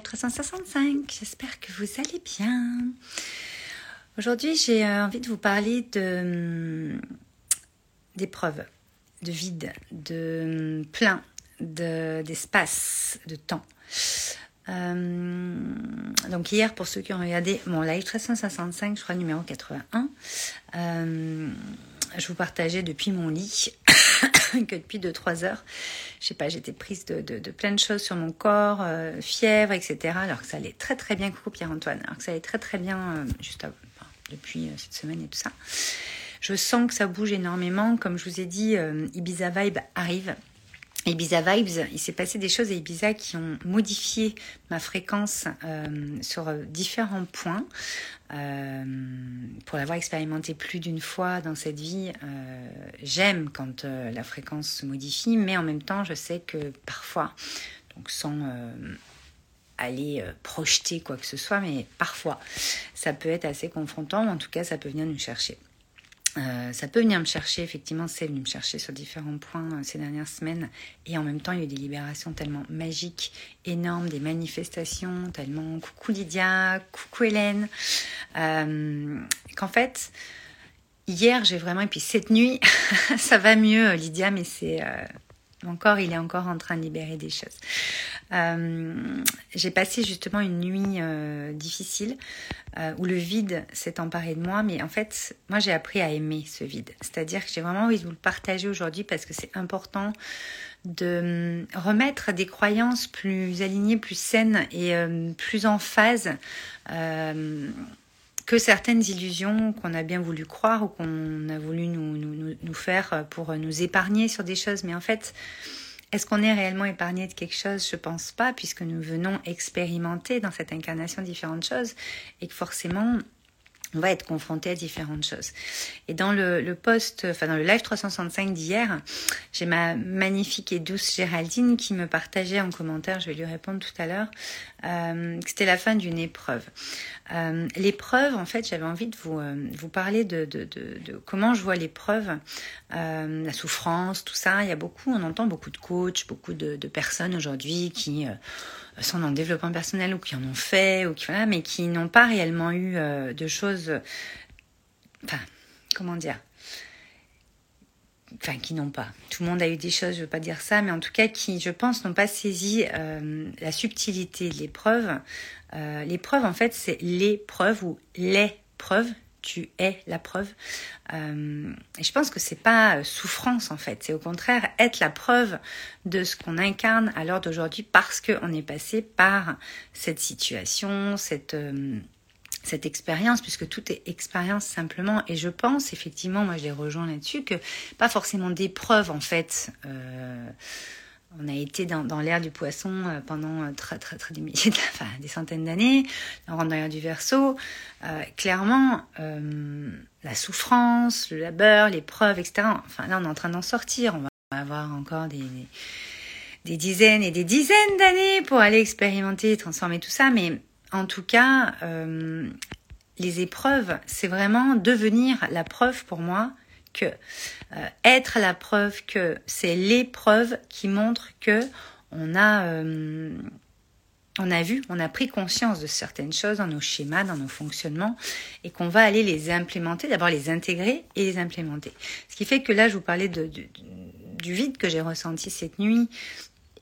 365, j'espère que vous allez bien. Aujourd'hui, j'ai euh, envie de vous parler de hum, d'épreuves, de vide, de hum, plein, d'espace, de, temps. Euh, donc hier, pour ceux qui ont regardé mon live 365, je crois numéro 81, euh, je vous partageais depuis mon lit que depuis 2-3 heures, je sais pas, j'étais prise de, de, plein de choses sur mon corps, euh, fièvre, etc. Alors que ça allait très très bien, coucou Pierre-Antoine, alors que ça allait très très bien euh, juste depuis euh, cette semaine et tout ça. Je sens que ça bouge énormément. Comme je vous ai dit, Ibiza Vibe arrive. Ibiza Vibes, il s'est passé des choses à Ibiza qui ont modifié ma fréquence sur différents points. Euh, pour l'avoir expérimenté plus d'une fois dans cette vie, euh, j'aime quand euh, la fréquence se modifie, mais en même temps, je sais que parfois, donc sans aller projeter quoi que ce soit, mais parfois, ça peut être assez confrontant, en tout cas, ça peut venir nous chercher. Euh, ça peut venir me chercher, effectivement, c'est venu me chercher sur différents points euh, ces dernières semaines. Et en même temps, il y a eu des libérations tellement magiques, énormes, des manifestations, tellement coucou Lydia, coucou Hélène, euh, qu'en fait, hier, j'ai vraiment, et puis cette nuit, ça va mieux, Lydia, mais c'est mon corps, il est encore en train de libérer des choses. Euh, j'ai passé justement une nuit euh, difficile euh, où le vide s'est emparé de moi, mais en fait, moi j'ai appris à aimer ce vide. C'est-à-dire que j'ai vraiment envie de vous le partager aujourd'hui parce que c'est important de remettre des croyances plus alignées, plus saines et plus en phase que certaines illusions qu'on a bien voulu croire ou qu'on a voulu nous, nous, faire pour nous épargner sur des choses. Mais en fait, est-ce qu'on est réellement épargné de quelque chose? Je pense pas, puisque nous venons expérimenter dans cette incarnation différentes choses et que forcément, on va être confronté à différentes choses. Et dans le, le post, enfin dans le live 365 d'hier, j'ai ma magnifique et douce Géraldine qui me partageait en commentaire, je vais lui répondre tout à l'heure, euh, que c'était la fin d'une épreuve. Euh, l'épreuve, en fait, j'avais envie de vous, euh, vous parler de, de, de, de, comment je vois l'épreuve, la souffrance, tout ça. Il y a beaucoup, on entend beaucoup de coachs, beaucoup de, personnes aujourd'hui qui sont dans le développement personnel ou qui en ont fait, ou qui, voilà, mais qui n'ont pas réellement eu euh, de choses. Enfin, comment dire Enfin, qui n'ont pas. Tout le monde a eu des choses, je ne veux pas dire ça, mais en tout cas qui, je pense, n'ont pas saisi euh, la subtilité de l'épreuve. Euh, l'épreuve, en fait, c'est l'épreuve ou les preuves tu es la preuve. Euh, et je pense que c'est pas euh, souffrance en fait, c'est au contraire être la preuve de ce qu'on incarne à l'heure d'aujourd'hui parce qu'on est passé par cette situation, cette euh, cette expérience, puisque tout est expérience simplement. Et je pense effectivement, moi je les rejoins là-dessus, que pas forcément d'épreuve en fait. On a été dans, l'ère du poisson euh, pendant euh, des milliers, des centaines d'années, dans l'ère du verso. Euh, clairement, la souffrance, le labeur, l'épreuve, etc. Enfin, là, on est en train d'en sortir. On va avoir encore des, dizaines et des dizaines d'années pour aller expérimenter, transformer tout ça. Mais en tout cas, les épreuves, c'est vraiment devenir la preuve pour moi que euh, être la preuve que c'est l'épreuve qui montre que on a euh, on a vu, on a pris conscience de certaines choses dans nos schémas, dans nos fonctionnements, et qu'on va aller les implémenter, d'abord les intégrer et les implémenter. Ce qui fait que là, je vous parlais du vide que j'ai ressenti cette nuit,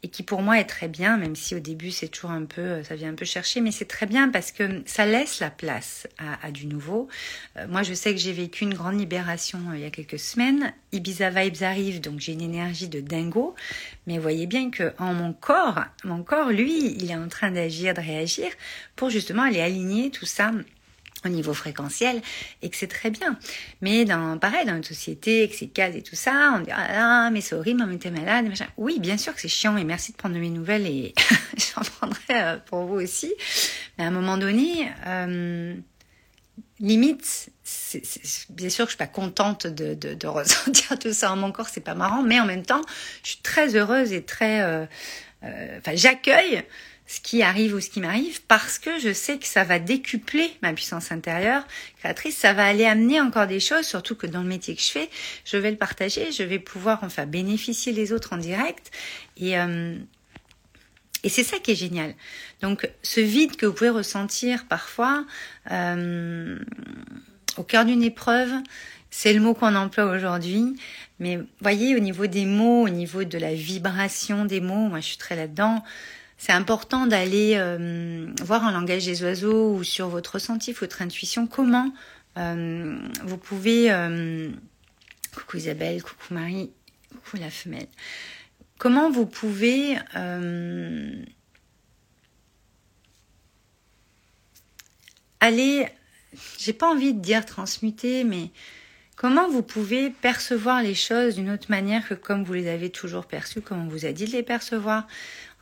et qui pour moi est très bien, même si au début c'est toujours un peu, ça vient un peu chercher, mais c'est très bien parce que ça laisse la place à, à du nouveau. Euh, moi, je sais que j'ai vécu une grande libération euh, il y a quelques semaines. Ibiza Vibes arrive, donc j'ai une énergie de dingo, mais voyez bien que en mon corps, mon corps, lui, il est en train d'agir, de réagir pour justement aller aligner tout ça au niveau fréquentiel et que c'est très bien. Mais dans, pareil, dans une société, avec ses cases et tout ça, on dit, ah là, mais c'est horrible, mais t'es malade, machin. Oui, bien sûr que c'est chiant et merci de prendre mes nouvelles et j'en prendrai euh, pour vous aussi. Mais à un moment donné, euh, limite, c'est, bien sûr que je suis pas contente de, de, de, ressentir tout ça en mon corps, c'est pas marrant, mais en même temps, je suis très heureuse et très, euh, euh enfin, j'accueille ce qui arrive ou ce qui m'arrive parce que je sais que ça va décupler ma puissance intérieure créatrice, ça va aller amener encore des choses, surtout que dans le métier que je fais, je vais le partager, je vais pouvoir enfin bénéficier les autres en direct et euh, c'est ça qui est génial. Donc ce vide que vous pouvez ressentir parfois euh, au cœur d'une épreuve, c'est le mot qu'on emploie aujourd'hui. Mais voyez, au niveau des mots, au niveau de la vibration des mots, moi je suis très là-dedans. C'est important d'aller euh, voir en langage des oiseaux ou sur votre ressenti, votre intuition, comment euh, vous pouvez... coucou Isabelle, coucou Marie, coucou la femelle. Comment vous pouvez euh, aller, j'ai pas envie de dire transmuter, mais comment vous pouvez percevoir les choses d'une autre manière que comme vous les avez toujours perçues, comme on vous a dit de les percevoir?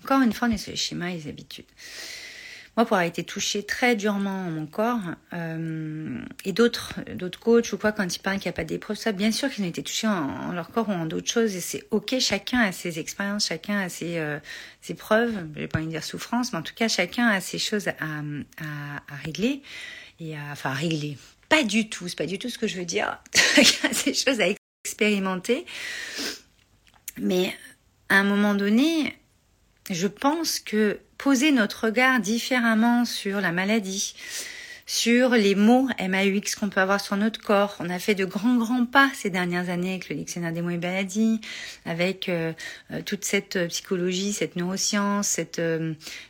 Encore une fois, on est sur les schémas et les habitudes moi, pour avoir été touchée très durement mon corps, euh, et d'autres d'autres coachs ou quoi, quand ils parlent qu'il n'y a pas d'épreuve, ça, bien sûr qu'ils ont été touchés en, leur corps ou en d'autres choses, et c'est ok, chacun a ses expériences, chacun a ses, euh, ses preuves, je vais pas envie dire souffrance, mais en tout cas, chacun a ses choses à régler, et à, enfin, à régler. Pas du tout, c'est pas du tout ce que je veux dire. Ses choses à expérimenter. Mais à un moment donné, je pense que poser notre regard différemment sur la maladie, sur les mots MAUX qu'on peut avoir sur notre corps. On a fait de grands, grands pas ces dernières années avec le dictionnaire des mots et maladies, avec euh, euh, toute cette euh, psychologie, cette neuroscience, cette,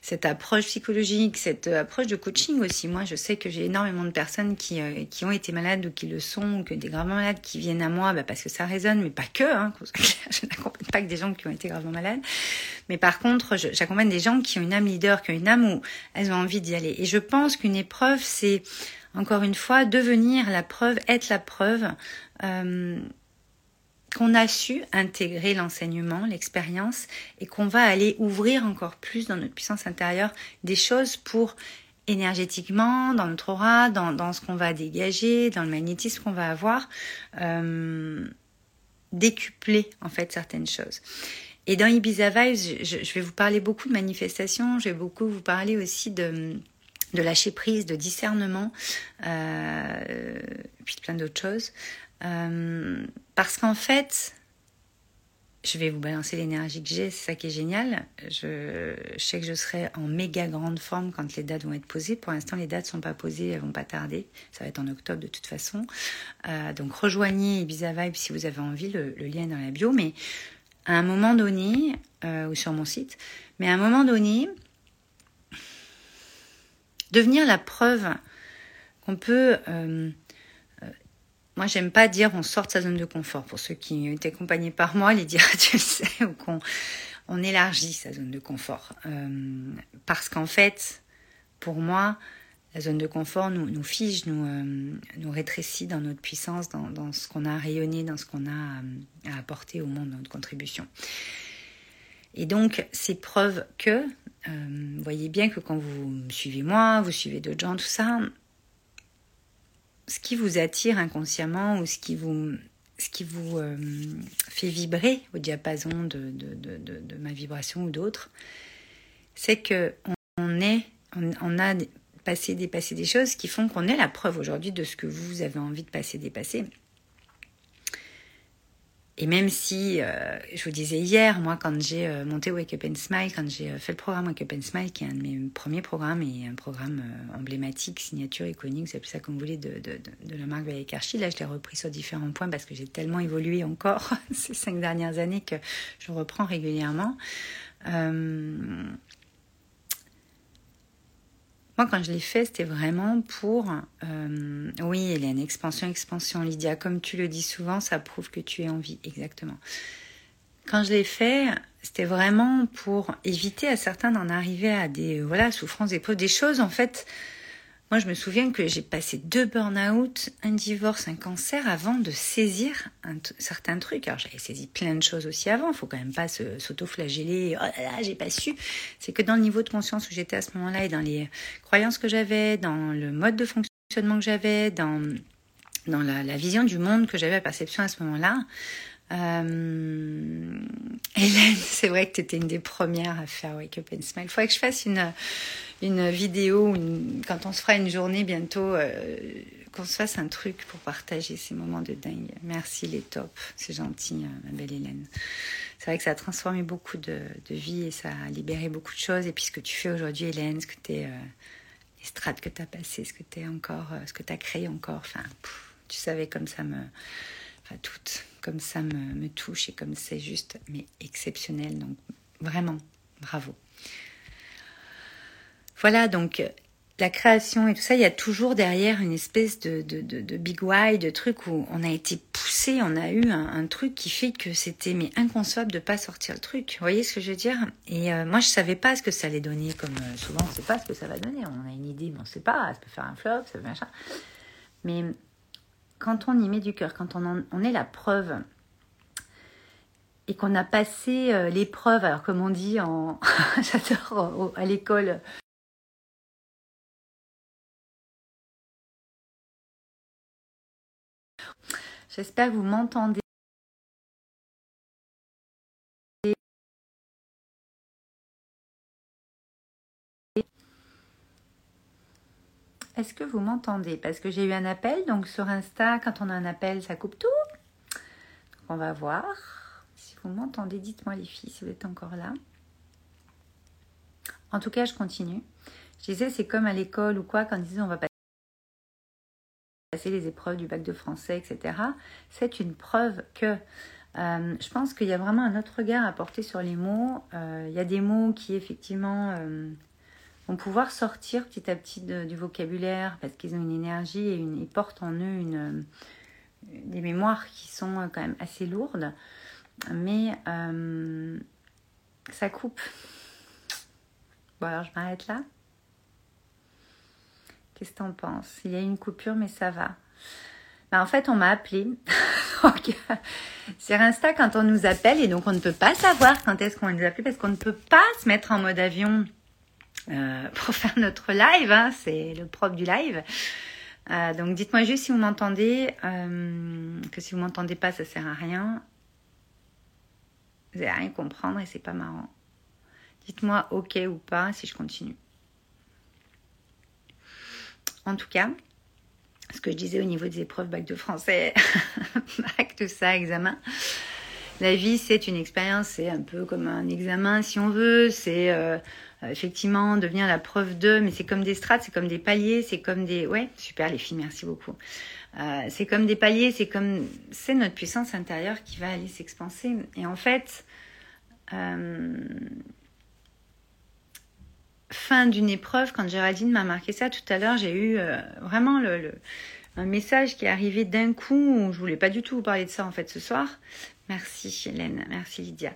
cette approche psychologique, cette approche de coaching aussi. Moi, je sais que j'ai énormément de personnes qui, qui ont été malades ou qui le sont, ou que des gravement malades qui viennent à moi bah, parce que ça résonne, mais pas que. Hein, je n'accompagne pas que des gens qui ont été gravement malades. Mais par contre, j'accompagne des gens qui ont une âme leader, qui ont une âme où elles ont envie d'y aller. Et je pense qu'une épreuve, c'est encore une fois devenir la preuve, être la preuve euh, qu'on a su intégrer l'enseignement, l'expérience et qu'on va aller ouvrir encore plus dans notre puissance intérieure des choses pour énergétiquement, dans notre aura, dans, ce qu'on va dégager, dans le magnétisme qu'on va avoir, euh, décupler en fait certaines choses. Et dans Ibiza Vibes, je, vais vous parler beaucoup de manifestations, je vais beaucoup vous parler aussi de de lâcher prise, de discernement, euh, puis plein d'autres choses. Euh, parce qu'en fait, je vais vous balancer l'énergie que j'ai, c'est ça qui est génial. Je, sais que je serai en méga grande forme quand les dates vont être posées. Pour l'instant, les dates ne sont pas posées, elles vont pas tarder. Ça va être en octobre de toute façon. Euh, donc rejoignez Ibiza Vibe si vous avez envie, le, lien est dans la bio. Mais à un moment donné, ou sur mon site, mais à un moment donné, devenir la preuve qu'on peut... Euh, euh, moi, j'aime pas dire on sort de sa zone de confort. Pour ceux qui été accompagnés par moi, les dire tu sais, ou qu'on on élargit sa zone de confort. Euh, parce qu'en fait, pour moi, la zone de confort nous, nous fige, nous, nous rétrécit dans notre puissance, dans, dans ce qu'on a rayonné, dans ce qu'on a à apporter au monde, notre contribution. Et donc, c'est preuve que euh, vous voyez bien que quand vous suivez moi, vous suivez d'autres gens, tout ça, ce qui vous attire inconsciemment ou ce qui vous, ce qui vous euh, fait vibrer au diapason de, de, ma vibration ou d'autres, c'est que on, est, on, a passé, dépassé des choses qui font qu'on est la preuve aujourd'hui de ce que vous avez envie de passer, dépasser. Et même si, euh, je vous disais hier, moi, quand j'ai euh, monté Wake Up and Smile, quand j'ai euh, fait le programme Wake Up and Smile, qui est un de mes premiers programmes et un programme emblématique, signature iconique, c'est plus ça comme vous voulez, de, de, de, la marque Valérie Karchi, là, je l'ai repris sur différents points parce que j'ai tellement évolué encore ces cinq dernières années que je reprends régulièrement. Moi, quand je l'ai fait, c'était vraiment pour... Euh, oui, Hélène, expansion, expansion. Lydia, comme tu le dis souvent, ça prouve que tu es en vie. Exactement. Quand je l'ai fait, c'était vraiment pour éviter à certains d'en arriver à des voilà souffrances, épreuves, des choses en fait moi, je me souviens que j'ai passé deux burn-out, un divorce, un cancer avant de saisir un certains trucs. Alors, j'avais saisi plein de choses aussi avant. Il faut quand même pas s'auto-flageller. Oh là là, j'ai pas su. C'est que dans le niveau de conscience où j'étais à ce moment-là et dans les croyances que j'avais, dans le mode de fonctionnement que j'avais, dans, dans la, la, vision du monde que j'avais, la perception à ce moment-là, euh, Hélène, c'est vrai que tu étais une des premières à faire Wake Up and Smile. Il faudrait que je fasse une, une vidéo, quand on se fera une journée bientôt, euh, qu'on se fasse un truc pour partager ces moments de dingue. Merci les tops, c'est gentil, euh, ma belle Hélène. C'est vrai que ça a transformé beaucoup de, de vie et ça a libéré beaucoup de choses. Et puis ce que tu fais aujourd'hui, Hélène, ce que tu es, les strates que tu as passées, ce que tu encore, ce que tu as créé encore, enfin, tu savais comme ça me. Enfin, toutes, comme ça me, touche et comme c'est juste, mais exceptionnel. Donc, vraiment, bravo. Voilà, donc la création et tout ça, il y a toujours derrière une espèce de, big why, de truc où on a été poussé, on a eu un, truc qui fait que c'était mais inconcevable de pas sortir le truc. Vous voyez ce que je veux dire? Et euh, moi, je savais pas ce que ça allait donner, comme euh, souvent, on sait pas ce que ça va donner. On a une idée, mais on sait pas. Ça peut faire un flop, ça peut machin. Mais quand on y met du cœur, quand on, on est la preuve et qu'on a passé euh, l'épreuve, alors comme on dit en, j'adore à l'école, J'espère que vous m'entendez. Est-ce que vous m'entendez? Parce que j'ai eu un appel, donc sur Insta, quand on a un appel, ça coupe tout. on va voir. Si vous m'entendez, dites-moi les filles si vous êtes encore là. En tout cas, je continue. Je disais, c'est comme à l'école ou quoi, quand ils disent on va pas passer les épreuves du bac de français, etc., c'est une preuve que euh, je pense qu'il y a vraiment un autre regard à porter sur les mots. Euh, il y a des mots qui effectivement euh, vont pouvoir sortir petit à petit du vocabulaire parce qu'ils ont une énergie et une, ils portent en eux une, des mémoires qui sont quand même assez lourdes. Mais ça coupe. Bon alors je m'arrête là. Qu'est-ce que t'en penses? Il y a une coupure, mais ça va. Ben, en fait, on m'a appelé. sur Insta, quand on nous appelle, et donc on ne peut pas savoir quand est-ce qu'on nous appelle parce qu'on ne peut pas se mettre en mode avion euh, pour faire notre live. Hein. c'est le propre du live. Euh, donc dites-moi juste si vous m'entendez, euh, que si vous m'entendez pas, ça sert à rien. Vous n'allez rien comprendre et c'est pas marrant. Dites-moi ok ou pas si je continue. En tout cas, ce que je disais au niveau des épreuves bac de français, bac, tout ça, examen. La vie, c'est une expérience, c'est un peu comme un examen si on veut, c'est effectivement devenir la preuve de, mais c'est comme des strates, c'est comme des paliers, c'est comme des... Ouais, super les filles, merci beaucoup. Euh, c'est comme des paliers, c'est comme... C'est notre puissance intérieure qui va aller s'expanser. Et en fait, euh, fin d'une épreuve, quand Géraldine m'a marqué ça tout à l'heure, j'ai eu euh, vraiment le, un message qui est arrivé d'un coup où je voulais pas du tout vous parler de ça en fait ce soir. Merci Hélène, merci Lydia.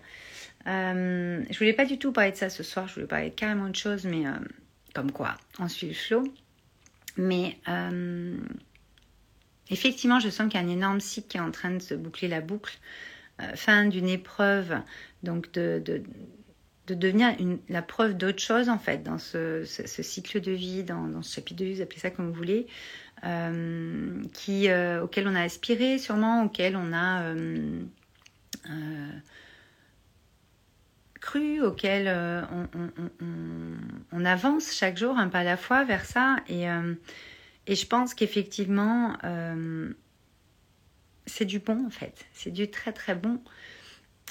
Euh, je voulais pas du tout parler de ça ce soir, je voulais parler de carrément de choses, mais euh, comme quoi, on suit le flow. Mais euh, effectivement, je sens qu'il y a un énorme cycle qui est en train de se boucler la boucle. fin d'une épreuve, donc de de devenir la preuve d'autre chose en fait dans ce, cycle de vie, dans, ce chapitre de vie, vous appelez ça comme vous voulez, euh, euh, auquel on a aspiré sûrement, auquel on a euh, cru, auquel on, avance chaque jour un pas à la fois vers ça. Et, et je pense qu'effectivement, c'est du bon en fait, c'est du très très bon.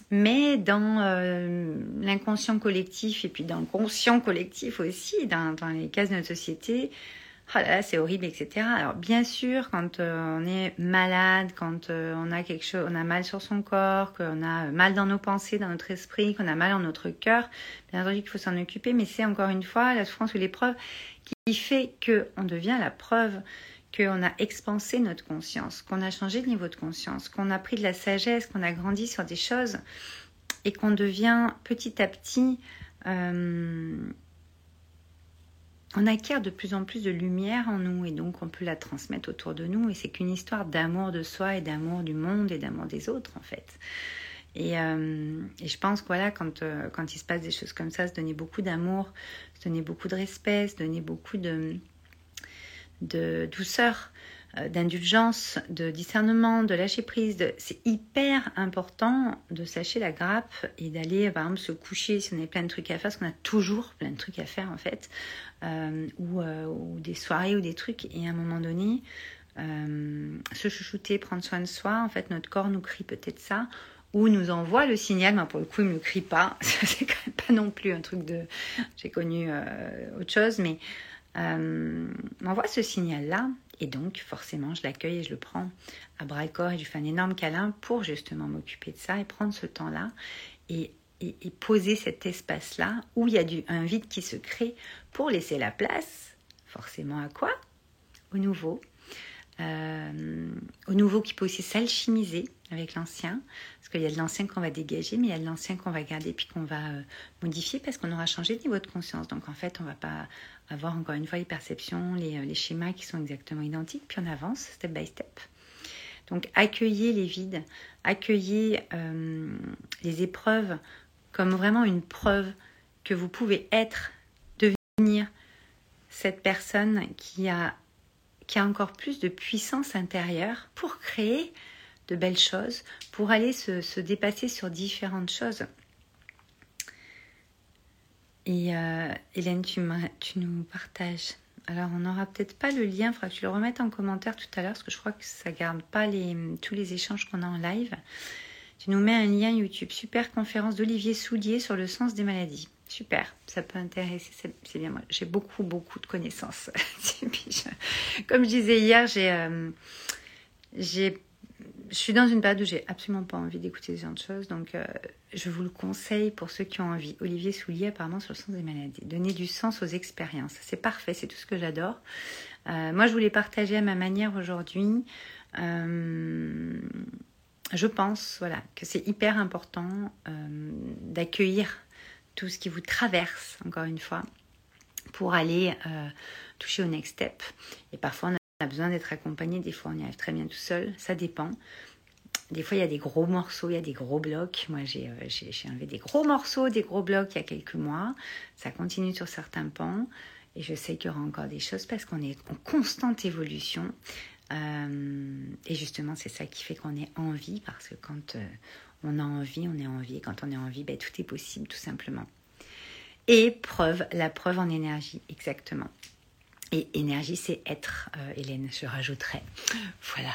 Mais dans euh, l'inconscient collectif et puis dans le conscient collectif aussi, dans, les cases de notre société, oh là c'est horrible, etc. Alors bien sûr, quand euh, on est malade, quand euh, on a quelque chose, on a mal sur son corps, qu'on a mal dans nos pensées, dans notre esprit, qu'on a mal dans notre cœur, bien entendu qu'il faut s'en occuper. Mais c'est encore une fois la souffrance ou l'épreuve qui fait que on devient la preuve qu'on a expansé notre conscience, qu'on a changé de niveau de conscience, qu'on a pris de la sagesse, qu'on a grandi sur des choses et qu'on devient petit à petit, euh, on acquiert de plus en plus de lumière en nous et donc on peut la transmettre autour de nous et c'est qu'une histoire d'amour de soi et d'amour du monde et d'amour des autres en fait. Et, euh, je pense que voilà, quand, euh, quand il se passe des choses comme ça, se donner beaucoup d'amour, se donner beaucoup de respect, se donner beaucoup de, de douceur, d'indulgence, de discernement, de lâcher prise. C'est hyper important de sacher la grappe et d'aller, par exemple, se coucher si on a plein de trucs à faire, parce qu'on a toujours plein de trucs à faire en fait, euh, ou, euh, ou, des soirées ou des trucs. Et à un moment donné, se chouchouter, prendre soin de soi. En fait, notre corps nous crie peut-être ça ou nous envoie le signal, mais pour le coup, il ne me crie pas. C'est quand même pas non plus un truc de. J'ai connu autre chose, mais euh, m'envoie ce signal-là. Et donc, forcément, je l'accueille et je le prends à bras le corps et je fais un énorme câlin pour justement m'occuper de ça et prendre ce temps-là et, poser cet espace-là où il y a du, un vide qui se crée pour laisser la place, forcément à quoi? Au nouveau. Euh, au nouveau qui peut aussi s'alchimiser avec l'ancien, parce qu'il y a de l'ancien qu'on va dégager, mais il y a de l'ancien qu'on va garder puis qu'on va euh, modifier parce qu'on aura changé de niveau de conscience. Donc en fait, on va pas avoir encore une fois les perceptions, les, euh, les, schémas qui sont exactement identiques, puis on avance step by step. Donc accueillez les vides, accueillez euh, les épreuves comme vraiment une preuve que vous pouvez être, devenir cette personne qui a, encore plus de puissance intérieure pour créer de belles choses, pour aller se dépasser sur différentes choses. Et euh, Hélène, tu, nous partages. Alors, on n'aura peut-être pas le lien, il faudra que tu le remettes en commentaire tout à l'heure, parce que je crois que ça garde pas les, tous les échanges qu'on a en live. Tu nous mets un lien YouTube, super conférence d'Olivier Soulier sur le sens des maladies. Super, ça peut intéresser, c'est bien. Moi, j'ai beaucoup, beaucoup de connaissances. comme je disais hier, j'ai euh, j'ai je suis dans une période où j'ai absolument pas envie d'écouter ce genre de choses, donc euh, je vous le conseille pour ceux qui ont envie. Olivier Soulier, apparemment, sur le sens des maladies. Donner du sens aux expériences. C'est parfait, c'est tout ce que j'adore. Euh, moi, je voulais partager à ma manière aujourd'hui. Euh, je pense voilà, que c'est hyper important d'accueillir tout ce qui vous traverse, encore une fois, pour aller toucher au next step. Et parfois, on a a besoin d'être accompagné, des fois on y arrive très bien tout seul, ça dépend. Des fois il y a des gros morceaux, il y a des gros blocs. Moi j'ai euh, enlevé des gros morceaux, des gros blocs il y a quelques mois. Ça continue sur certains pans et je sais qu'il y aura encore des choses parce qu'on est en constante évolution. Euh, et justement c'est ça qui fait qu'on est en vie parce que quand euh, on a envie, on est en vie. Quand on est en vie, ben, tout est possible tout simplement. Et preuve, la preuve en énergie, exactement. Et énergie, c'est être, euh, Hélène, je rajouterai. Voilà.